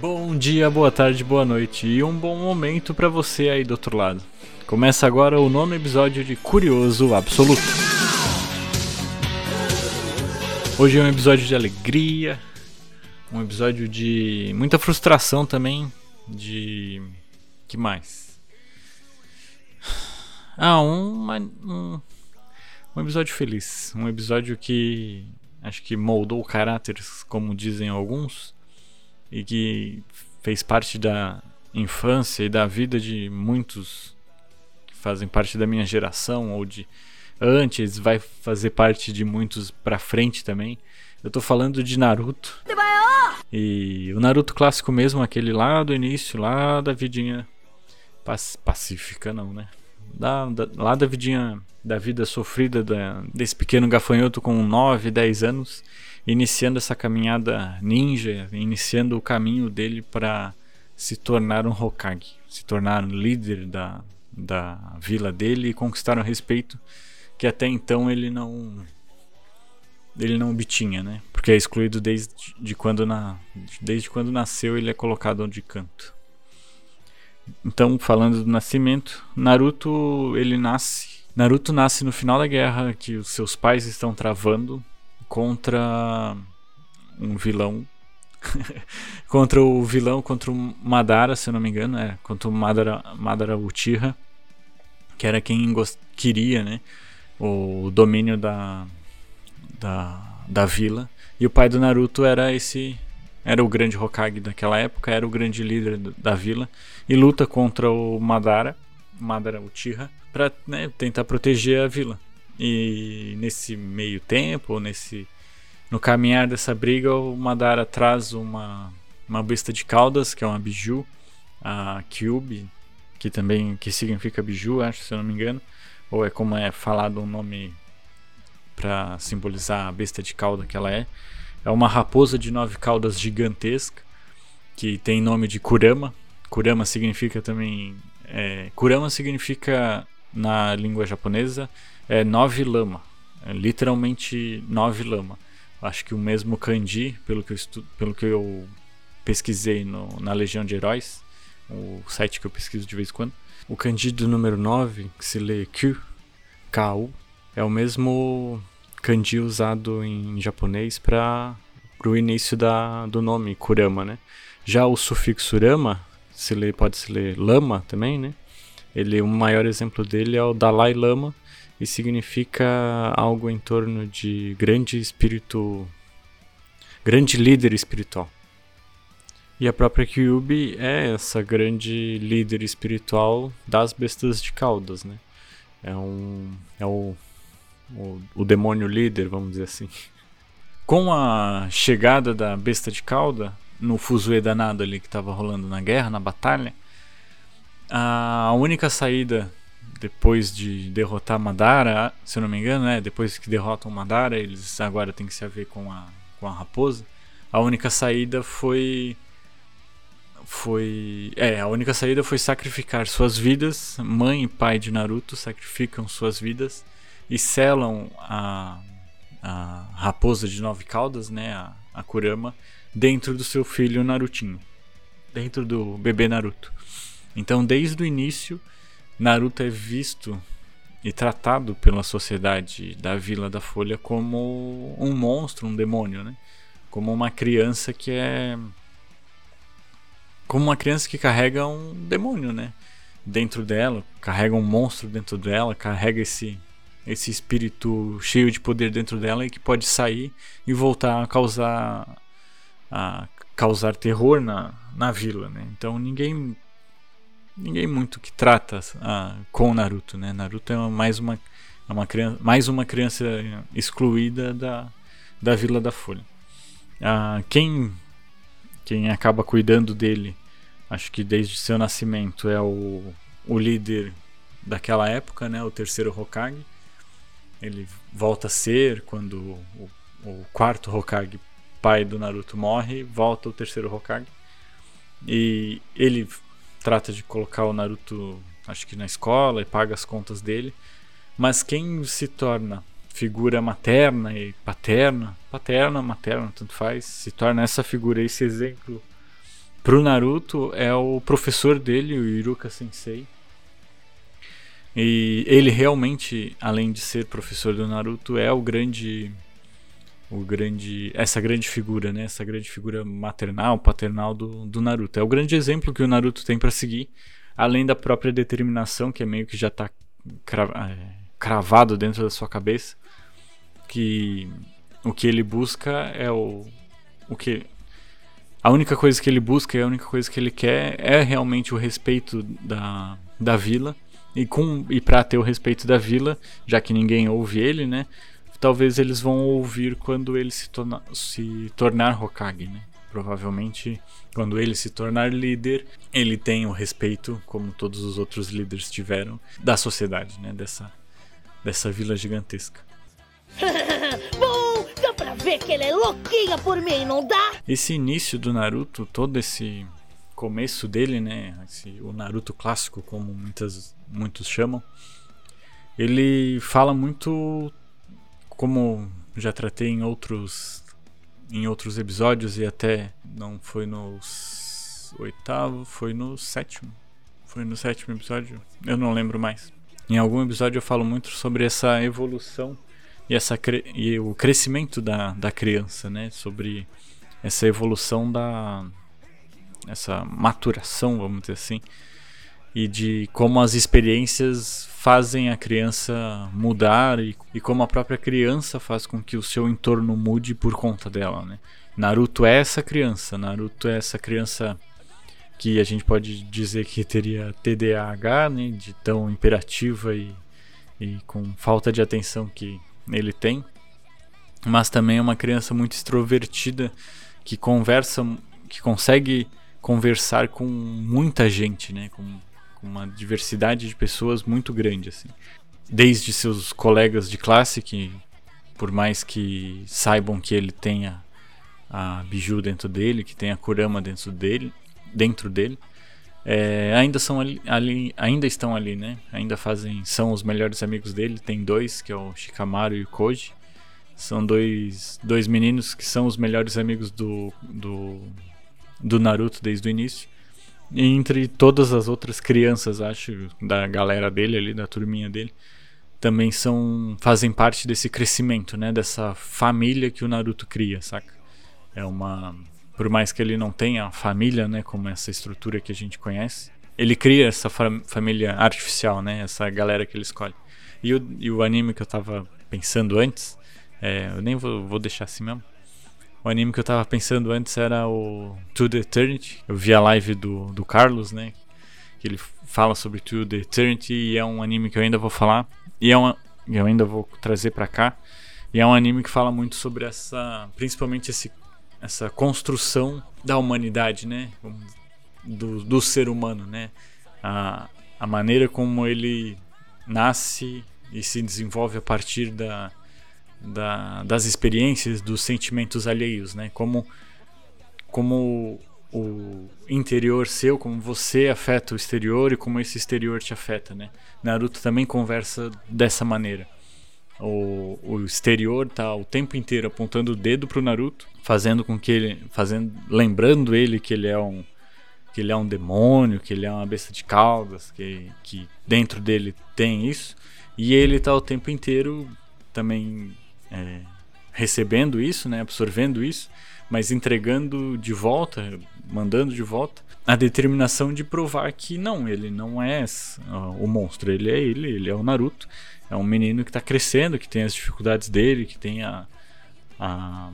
Bom dia, boa tarde, boa noite e um bom momento para você aí do outro lado. Começa agora o nono episódio de Curioso Absoluto. Hoje é um episódio de alegria, um episódio de muita frustração também, de que mais? Ah, uma, um, um episódio feliz, um episódio que acho que moldou caráteres, como dizem alguns e que fez parte da infância e da vida de muitos que fazem parte da minha geração ou de antes, vai fazer parte de muitos pra frente também. Eu tô falando de Naruto. E o Naruto clássico mesmo, aquele lá do início, lá da vidinha pacífica, não, né? Da, da, lá da vidinha da vida sofrida da, desse pequeno gafanhoto com 9, 10 anos iniciando essa caminhada ninja, iniciando o caminho dele para se tornar um Hokage, se tornar líder da, da vila dele e conquistar um respeito que até então ele não ele não obtinha, né? Porque é excluído desde de quando na, desde quando nasceu ele é colocado de canto. Então, falando do nascimento, Naruto ele nasce Naruto nasce no final da guerra que os seus pais estão travando contra um vilão. contra o vilão, contra o Madara, se eu não me engano, é, contra o Madara, Madara Uchiha, que era quem queria, né, o domínio da, da, da vila. E o pai do Naruto era esse era o grande Hokage daquela época, era o grande líder da vila e luta contra o Madara, Madara Uchiha, para né, tentar proteger a vila. E nesse meio tempo, nesse no caminhar dessa briga, o Madara traz uma uma besta de caudas, que é uma biju, a Kyubi, que também que significa biju, acho, se eu não me engano, ou é como é falado um nome para simbolizar a besta de cauda que ela é. É uma raposa de nove caudas gigantesca, que tem nome de Kurama. Kurama significa também. É, Kurama significa, na língua japonesa, é nove lama. É literalmente nove lama. Acho que o mesmo kanji, pelo que eu, estu pelo que eu pesquisei no, na Legião de Heróis, o site que eu pesquiso de vez em quando. O kanji do número 9, que se lê Kyu, Kau, é o mesmo kanji usado em japonês para o início da, do nome Kurama, né? Já o sufixo Rama, se lê, pode se ler Lama também, né? Ele, o maior exemplo dele é o Dalai Lama, e significa algo em torno de grande espírito, grande líder espiritual. E a própria Kyubi é essa grande líder espiritual das bestas de caudas, né? É um é o, o, o demônio líder, vamos dizer assim. Com a chegada da besta de cauda no fuzuê danado ali que estava rolando na guerra, na batalha, a única saída depois de derrotar Madara, se eu não me engano, né? Depois que derrotam Madara, eles agora têm que se haver com a, com a raposa. A única saída foi foi é a única saída foi sacrificar suas vidas mãe e pai de Naruto sacrificam suas vidas e selam a, a raposa de nove caudas né a, a Kurama dentro do seu filho Narutinho dentro do bebê Naruto então desde o início Naruto é visto e tratado pela sociedade da Vila da Folha como um monstro, um demônio, né? Como uma criança que é como uma criança que carrega um demônio, né? Dentro dela, carrega um monstro dentro dela, carrega esse esse espírito cheio de poder dentro dela e que pode sair e voltar a causar a causar terror na, na vila, né? Então ninguém ninguém muito que trata ah, com Naruto, né? Naruto é mais uma, é uma criança, mais uma criança excluída da, da Vila da Folha. Ah, quem quem acaba cuidando dele, acho que desde seu nascimento é o, o líder daquela época, né? O terceiro Hokage. Ele volta a ser quando o, o quarto Hokage, pai do Naruto, morre, volta o terceiro Hokage. E ele trata de colocar o Naruto, acho que na escola e paga as contas dele. Mas quem se torna figura materna e paterna, paterna, materna, tanto faz, se torna essa figura, esse exemplo pro Naruto é o professor dele, o Iruka Sensei. E ele realmente, além de ser professor do Naruto, é o grande o grande essa grande figura, né? Essa grande figura maternal, paternal do, do Naruto. É o grande exemplo que o Naruto tem para seguir, além da própria determinação que é meio que já tá é, cravado dentro da sua cabeça, que o que ele busca é o o que a única coisa que ele busca e a única coisa que ele quer é realmente o respeito da, da vila e com e para ter o respeito da vila, já que ninguém ouve ele, né? Talvez eles vão ouvir quando ele se, torna, se tornar Hokage, né? Provavelmente, quando ele se tornar líder, ele tem o respeito, como todos os outros líderes tiveram, da sociedade, né? Dessa, dessa vila gigantesca. Bom, dá pra ver que ele é louquinha por mim, não dá? Esse início do Naruto, todo esse começo dele, né? Esse, o Naruto clássico, como muitas, muitos chamam. Ele fala muito, como já tratei em outros, em outros episódios e até não foi no oitavo, foi no sétimo. Foi no sétimo episódio, eu não lembro mais. Em algum episódio eu falo muito sobre essa evolução e, essa, e o crescimento da, da criança, né? Sobre essa evolução da, essa maturação, vamos dizer assim, e de como as experiências fazem a criança mudar e, e como a própria criança faz com que o seu entorno mude por conta dela, né? Naruto é essa criança, Naruto é essa criança que a gente pode dizer que teria TDAH, né, de tão imperativa e, e com falta de atenção que ele tem, mas também é uma criança muito extrovertida que conversa, que consegue conversar com muita gente, né? Com, com, uma diversidade de pessoas muito grande, assim. Desde seus colegas de classe, que por mais que saibam que ele tenha a Biju dentro dele, que tem a Kurama dentro dele, dentro dele, é, ainda são ali, ali, ainda estão ali, né? Ainda fazem, são os melhores amigos dele. Tem dois, que é o Shikamaru e o Koji. São dois, dois meninos que são os melhores amigos do, do do Naruto desde o início. Entre todas as outras crianças, acho, da galera dele ali, da turminha dele, também são fazem parte desse crescimento, né, dessa família que o Naruto cria, saca? É uma por mais que ele não tenha família, né, como essa estrutura que a gente conhece, ele cria essa família artificial, né, essa galera que ele escolhe. E o, e o anime que eu tava pensando antes, é, eu nem vou, vou deixar assim mesmo, o anime que eu tava pensando antes era o To The Eternity. Eu vi a live do, do Carlos, né? Que ele fala sobre To The Eternity e é um anime que eu ainda vou falar. E é uma, eu ainda vou trazer para cá. E é um anime que fala muito sobre essa. Principalmente esse, essa construção da humanidade, né? Do, do ser humano, né? A, a maneira como ele nasce e se desenvolve a partir da, da, das experiências, dos sentimentos alheios, né? Como, como o interior seu, como você afeta o exterior e como esse exterior te afeta, né? Naruto também conversa dessa maneira. O, o exterior tá o tempo inteiro apontando o dedo pro Naruto, fazendo com que ele, fazendo, lembrando ele que ele é um que ele é um demônio, que ele é uma besta de caudas, que, que dentro dele tem isso, e ele tá o tempo inteiro também é, recebendo isso, né, absorvendo isso, mas entregando de volta, mandando de volta a determinação de provar que não, ele não é o monstro, ele é ele, ele é o Naruto, é um menino que está crescendo, que tem as dificuldades dele, que tem a, a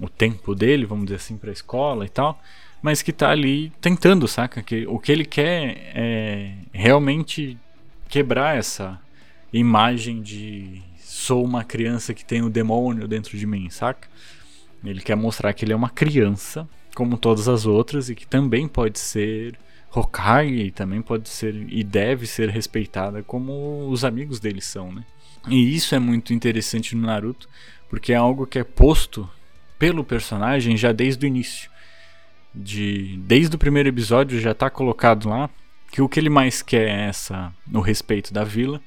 o tempo dele, vamos dizer assim, para a escola e tal, mas que está ali tentando, saca? Que o que ele quer é realmente quebrar essa imagem de sou uma criança que tem o um demônio dentro de mim, saca? Ele quer mostrar que ele é uma criança, como todas as outras, e que também pode ser Hokage, também pode ser e deve ser respeitada como os amigos dele são, né? E isso é muito interessante no Naruto, porque é algo que é posto pelo personagem já desde o início. De, desde o primeiro episódio já está colocado lá que o que ele mais quer é essa, o respeito da vila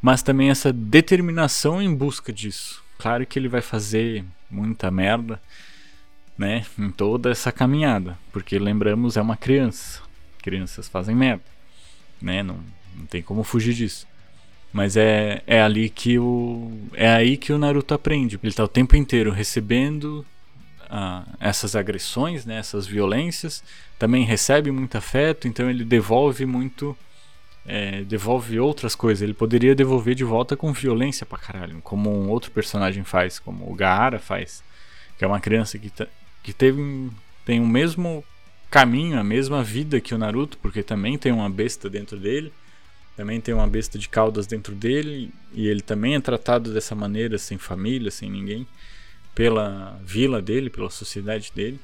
mas também essa determinação em busca disso. Claro que ele vai fazer muita merda, né, em toda essa caminhada, porque lembramos é uma criança. Crianças fazem merda, né? Não, não tem como fugir disso. Mas é, é ali que o é aí que o Naruto aprende. Ele tá o tempo inteiro recebendo ah, essas agressões, né, essas violências. Também recebe muito afeto, então ele devolve muito é, devolve outras coisas. Ele poderia devolver de volta com violência pra caralho, como um outro personagem faz, como o Gaara faz, que é uma criança que, que teve tem o mesmo caminho, a mesma vida que o Naruto, porque também tem uma besta dentro dele, também tem uma besta de caudas dentro dele, e ele também é tratado dessa maneira, sem família, sem ninguém, pela vila dele, pela sociedade dele.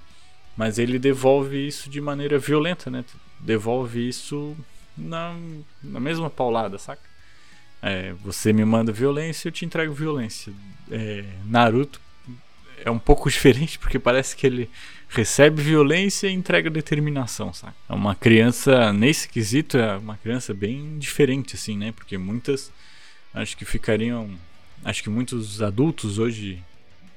Mas ele devolve isso de maneira violenta, né? Devolve isso na, na mesma paulada, saca? É, você me manda violência, eu te entrego violência. É, Naruto é um pouco diferente porque parece que ele recebe violência e entrega determinação, saca? É uma criança, nesse quesito, é uma criança bem diferente, assim, né? Porque muitas, acho que ficariam, acho que muitos adultos hoje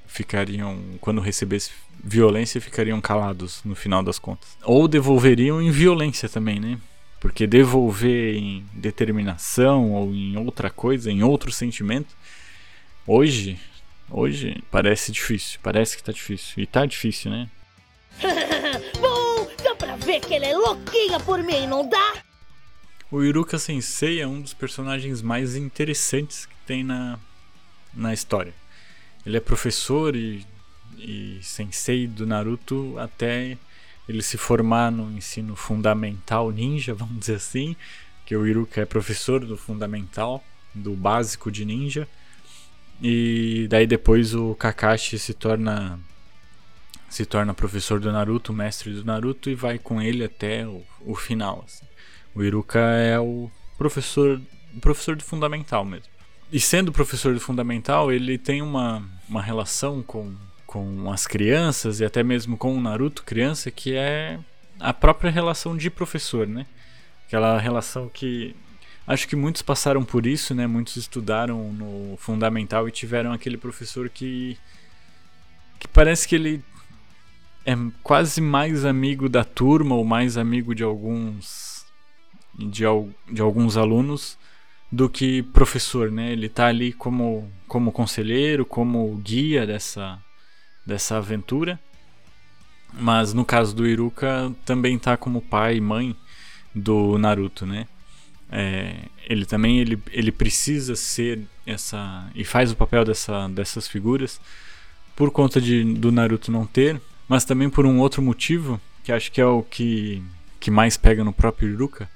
ficariam, quando recebesse violência, ficariam calados no final das contas. Ou devolveriam em violência também, né? Porque devolver em determinação ou em outra coisa, em outro sentimento, hoje, hoje parece difícil, parece que tá difícil. E tá difícil, né? Bom, dá pra ver que ele é louquinho por mim, não dá? O Iruka Sensei é um dos personagens mais interessantes que tem na, na história. Ele é professor e, e sensei do Naruto até ele se formar no ensino fundamental ninja, vamos dizer assim, que o Iruka é professor do fundamental, do básico de ninja. E daí depois o Kakashi se torna se torna professor do Naruto, mestre do Naruto e vai com ele até o, o final. Assim. O Iruka é o professor, professor do fundamental mesmo. E sendo professor do fundamental, ele tem uma, uma relação com com as crianças e até mesmo com o Naruto criança, que é a própria relação de professor, né? Aquela relação que acho que muitos passaram por isso, né? Muitos estudaram no fundamental e tiveram aquele professor que que parece que ele é quase mais amigo da turma ou mais amigo de alguns de, de alguns alunos do que professor, né? Ele tá ali como como conselheiro, como guia dessa dessa aventura. Mas no caso do Iruka, também tá como pai e mãe do Naruto, né? É, ele também ele, ele precisa ser essa e faz o papel dessa, dessas figuras por conta de, do Naruto não ter, mas também por um outro motivo que acho que é o que, que mais pega no próprio Iruka,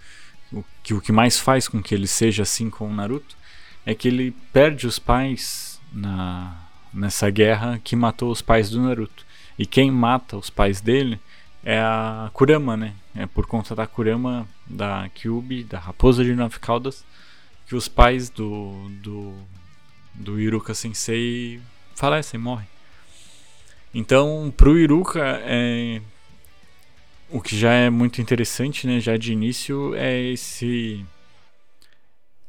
o que, o que mais faz com que ele seja assim com o Naruto, é que ele perde os pais na, nessa guerra que matou os pais do Naruto. E quem mata os pais dele é a Kurama, né? É por conta da Kurama, da Kyubi, da Raposa de Nove Caudas, que os pais do, do, do Iruka Sensei falecem, morrem. Então, pro Iruka, é, o que já é muito interessante, né? Já de início, é esse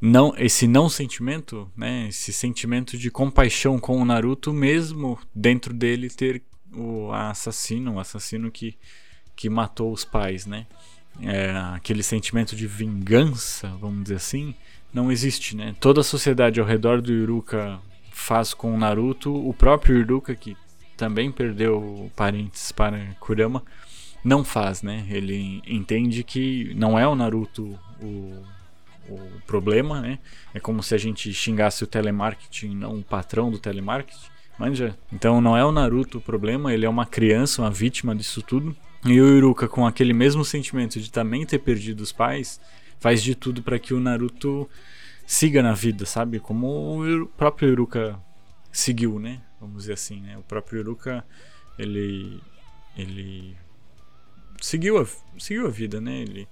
não esse não sentimento, né, esse sentimento de compaixão com o Naruto mesmo dentro dele ter o assassino, o assassino que que matou os pais, né? É, aquele sentimento de vingança, vamos dizer assim, não existe, né? Toda a sociedade ao redor do Iruka faz com o Naruto, o próprio Iruka que também perdeu parentes para Kurama não faz, né? Ele entende que não é o Naruto o o problema, né? É como se a gente xingasse o telemarketing, não o patrão do telemarketing. Manja? Então não é o Naruto o problema, ele é uma criança, uma vítima disso tudo. E o Iruka, com aquele mesmo sentimento de também ter perdido os pais, faz de tudo para que o Naruto siga na vida, sabe? Como o próprio Iruka seguiu, né? Vamos dizer assim, né? O próprio Iruka, ele ele seguiu a, seguiu a vida, né? Ele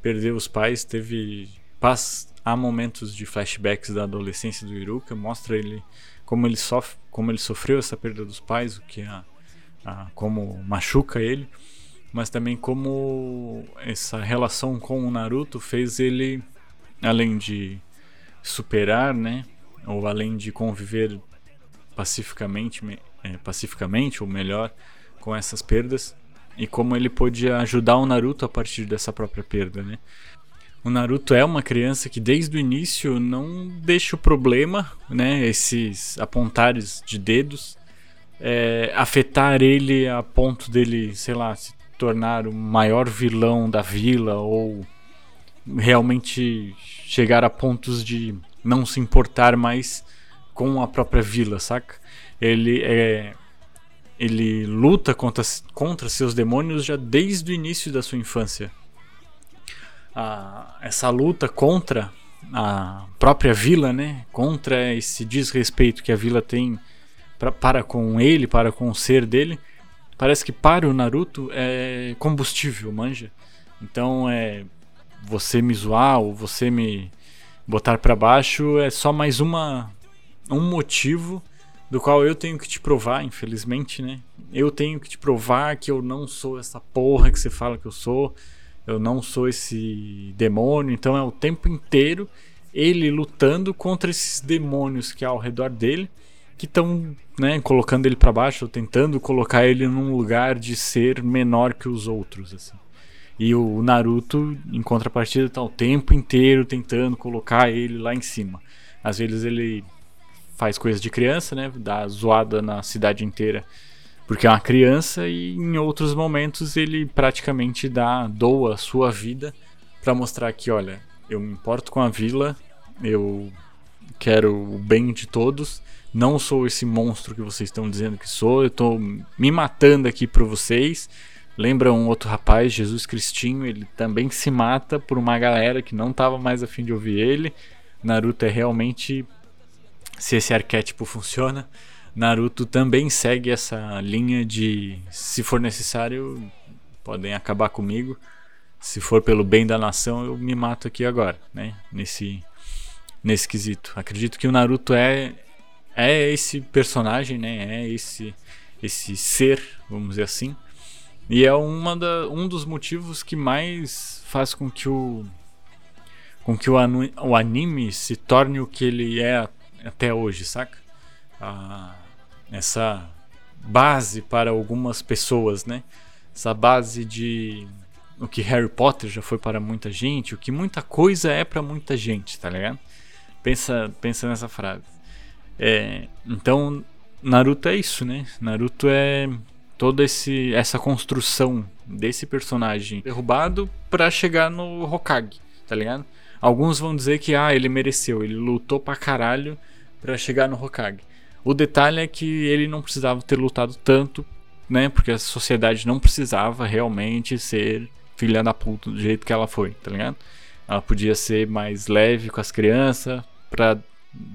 perdeu os pais, teve há momentos de flashbacks da adolescência do Iruka, mostra ele como ele sofre, como ele sofreu essa perda dos pais, o que a, a, como machuca ele, mas também como essa relação com o Naruto fez ele, além de superar, né, ou além de conviver pacificamente, é, pacificamente ou melhor com essas perdas e como ele pôde ajudar o Naruto a partir dessa própria perda, né? O Naruto é uma criança que desde o início não deixa o problema, né, esses apontares de dedos, é, afetar ele a ponto dele, sei lá, se tornar o maior vilão da vila ou realmente chegar a pontos de não se importar mais com a própria vila, saca? Ele é ele luta contra, contra seus demônios já desde o início da sua infância. Essa luta contra a própria vila, né? Contra esse desrespeito que a vila tem pra, para com ele, para com o ser dele, parece que para o Naruto é combustível, manja. Então é você me zoar ou você me botar para baixo é só mais uma um motivo do qual eu tenho que te provar, infelizmente, né? Eu tenho que te provar que eu não sou essa porra que você fala que eu sou. Eu não sou esse demônio, então é o tempo inteiro ele lutando contra esses demônios que há ao redor dele, que estão, né, colocando ele para baixo, tentando colocar ele num lugar de ser menor que os outros, assim. E o Naruto, em contrapartida, tá o tempo inteiro tentando colocar ele lá em cima. Às vezes ele faz coisas de criança, né? Dá zoada na cidade inteira porque é uma criança e em outros momentos ele praticamente dá doa a sua vida para mostrar que, olha, eu me importo com a vila, eu quero o bem de todos, não sou esse monstro que vocês estão dizendo que sou, eu estou me matando aqui por vocês. Lembra um outro rapaz, Jesus Cristinho, ele também se mata por uma galera que não estava mais afim de ouvir ele. Naruto é realmente se esse arquétipo funciona. Naruto também segue essa linha de se for necessário, podem acabar comigo. Se for pelo bem da nação, eu me mato aqui agora, né? Nesse nesse quesito. Acredito que o Naruto é é esse personagem, né? É esse esse ser, vamos dizer assim. E é uma da, um dos motivos que mais faz com que o com que o, anu, o anime se torne o que ele é até hoje, saca? Ah, essa base para algumas pessoas, né? Essa base de o que Harry Potter já foi para muita gente, o que muita coisa é para muita gente, tá ligado? Pensa, pensa nessa frase. É, então, Naruto é isso, né? Naruto é toda esse, essa construção desse personagem derrubado para chegar no Hokage, tá ligado? Alguns vão dizer que ah, ele mereceu, ele lutou pra caralho para chegar no Hokage. O detalhe é que ele não precisava ter lutado tanto, né? Porque a sociedade não precisava realmente ser filha da puta do jeito que ela foi, tá ligado? Ela podia ser mais leve com as crianças, para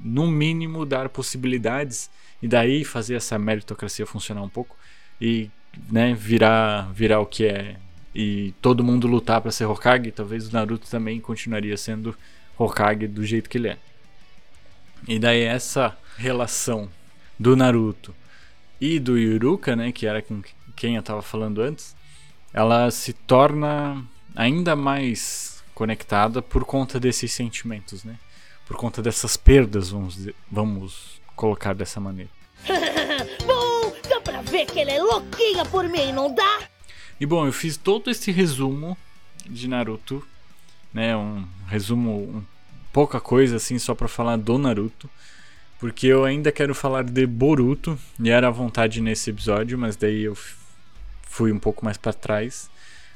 no mínimo dar possibilidades e daí fazer essa meritocracia funcionar um pouco e né, virar virar o que é e todo mundo lutar para ser Hokage, talvez o Naruto também continuaria sendo Hokage do jeito que ele é. E daí essa relação do Naruto e do Yuruka, né, que era com quem eu estava falando antes, ela se torna ainda mais conectada por conta desses sentimentos, né? Por conta dessas perdas, vamos, dizer, vamos colocar dessa maneira. bom, dá pra ver que ele é louquinha por mim, não dá? E bom, eu fiz todo esse resumo de Naruto, né? Um resumo, um, pouca coisa assim, só para falar do Naruto porque eu ainda quero falar de Boruto, e era a vontade nesse episódio, mas daí eu fui um pouco mais para trás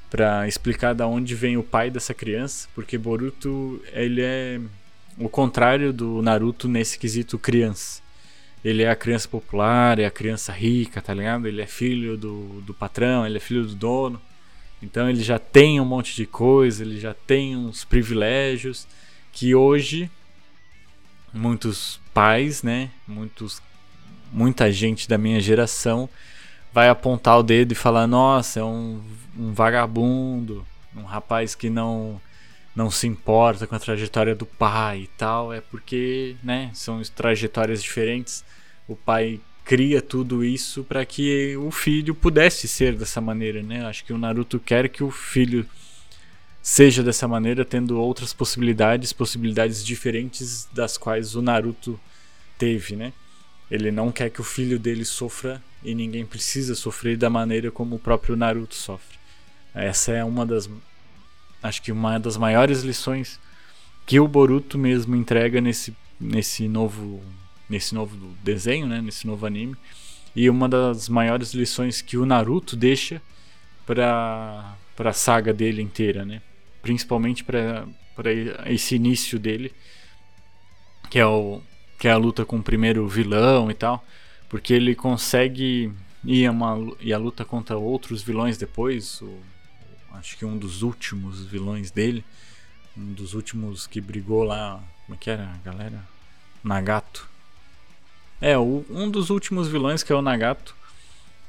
para explicar da onde vem o pai dessa criança, porque Boruto ele é o contrário do Naruto nesse quesito criança. Ele é a criança popular, é a criança rica, tá ligado? Ele é filho do, do patrão, ele é filho do dono. Então ele já tem um monte de coisa, ele já tem uns privilégios que hoje muitos pais, né? Muitos, muita gente da minha geração vai apontar o dedo e falar: nossa, é um, um vagabundo, um rapaz que não não se importa com a trajetória do pai e tal. É porque, né? São trajetórias diferentes. O pai cria tudo isso para que o filho pudesse ser dessa maneira, né? Acho que o Naruto quer que o filho seja dessa maneira, tendo outras possibilidades, possibilidades diferentes das quais o Naruto teve, né? Ele não quer que o filho dele sofra e ninguém precisa sofrer da maneira como o próprio Naruto sofre. Essa é uma das acho que uma das maiores lições que o Boruto mesmo entrega nesse nesse novo nesse novo desenho, né, nesse novo anime. E uma das maiores lições que o Naruto deixa para para a saga dele inteira, né? Principalmente para esse início dele, que é o que é a luta com o primeiro vilão e tal, porque ele consegue ir a, uma, ir a luta contra outros vilões depois, o, acho que um dos últimos vilões dele, um dos últimos que brigou lá, como é que era, galera? Nagato. É, o, um dos últimos vilões que é o Nagato,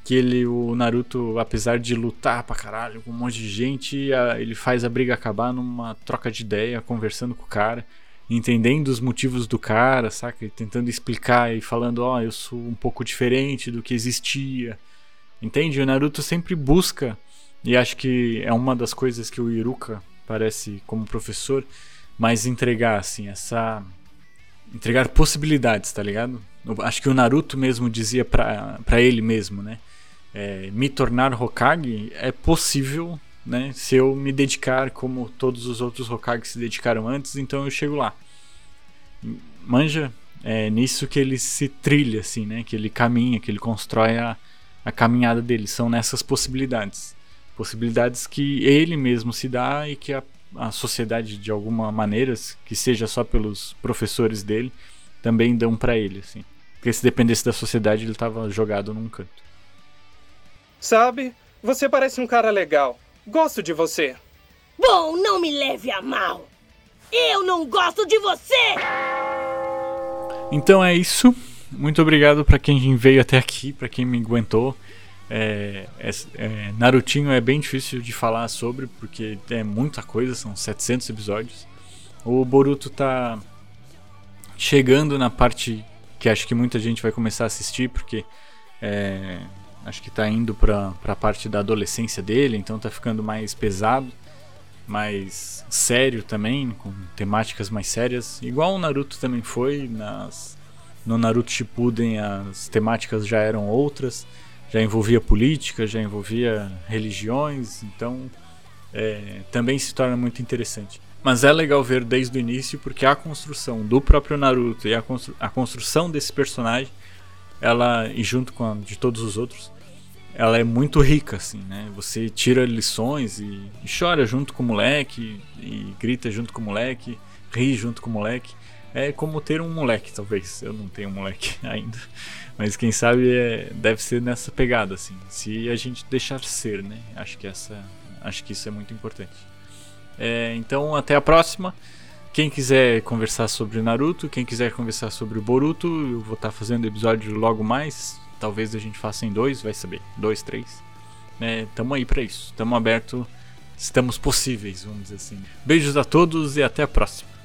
que ele, o Naruto, apesar de lutar pra caralho com um monte de gente, ele faz a briga acabar numa troca de ideia, conversando com o cara, entendendo os motivos do cara, saca? E tentando explicar e falando, ó, oh, eu sou um pouco diferente do que existia. Entende? O Naruto sempre busca, e acho que é uma das coisas que o Iruka parece como professor, mais entregar, assim, essa. entregar possibilidades, tá ligado? Acho que o Naruto mesmo dizia pra, pra ele mesmo, né? É, me tornar Hokage é possível, né? Se eu me dedicar como todos os outros Hokage se dedicaram antes, então eu chego lá. Manja, é nisso que ele se trilha, assim, né? Que ele caminha, que ele constrói a, a caminhada dele. São nessas possibilidades. Possibilidades que ele mesmo se dá e que a, a sociedade, de alguma maneira, que seja só pelos professores dele, também dão para ele, assim. Porque se dependesse da sociedade, ele tava jogado num canto. Sabe, você parece um cara legal. Gosto de você. Bom, não me leve a mal. Eu não gosto de você! Então é isso. Muito obrigado para quem veio até aqui, para quem me aguentou. É, é, é, Narutinho é bem difícil de falar sobre, porque é muita coisa, são 700 episódios. O Boruto tá chegando na parte que acho que muita gente vai começar a assistir, porque é, acho que tá indo pra, pra parte da adolescência dele, então tá ficando mais pesado, mais sério também, com temáticas mais sérias. Igual o Naruto também foi, nas, no Naruto Shippuden as temáticas já eram outras, já envolvia política, já envolvia religiões, então é, também se torna muito interessante. Mas é legal ver desde o início porque a construção do próprio Naruto e a, constru a construção desse personagem, ela junto com a de todos os outros, ela é muito rica assim, né? Você tira lições e, e chora junto com o moleque e grita junto com o moleque, ri junto com o moleque. É como ter um moleque, talvez. Eu não tenho um moleque ainda, mas quem sabe é, deve ser nessa pegada assim. Se a gente deixar ser, né? Acho que essa, acho que isso é muito importante. É, então, até a próxima. Quem quiser conversar sobre Naruto, quem quiser conversar sobre Boruto, eu vou estar tá fazendo episódio logo mais. Talvez a gente faça em dois, vai saber. Dois, três. É, tamo aí para isso. Tamo aberto. Estamos possíveis, vamos dizer assim. Beijos a todos e até a próxima.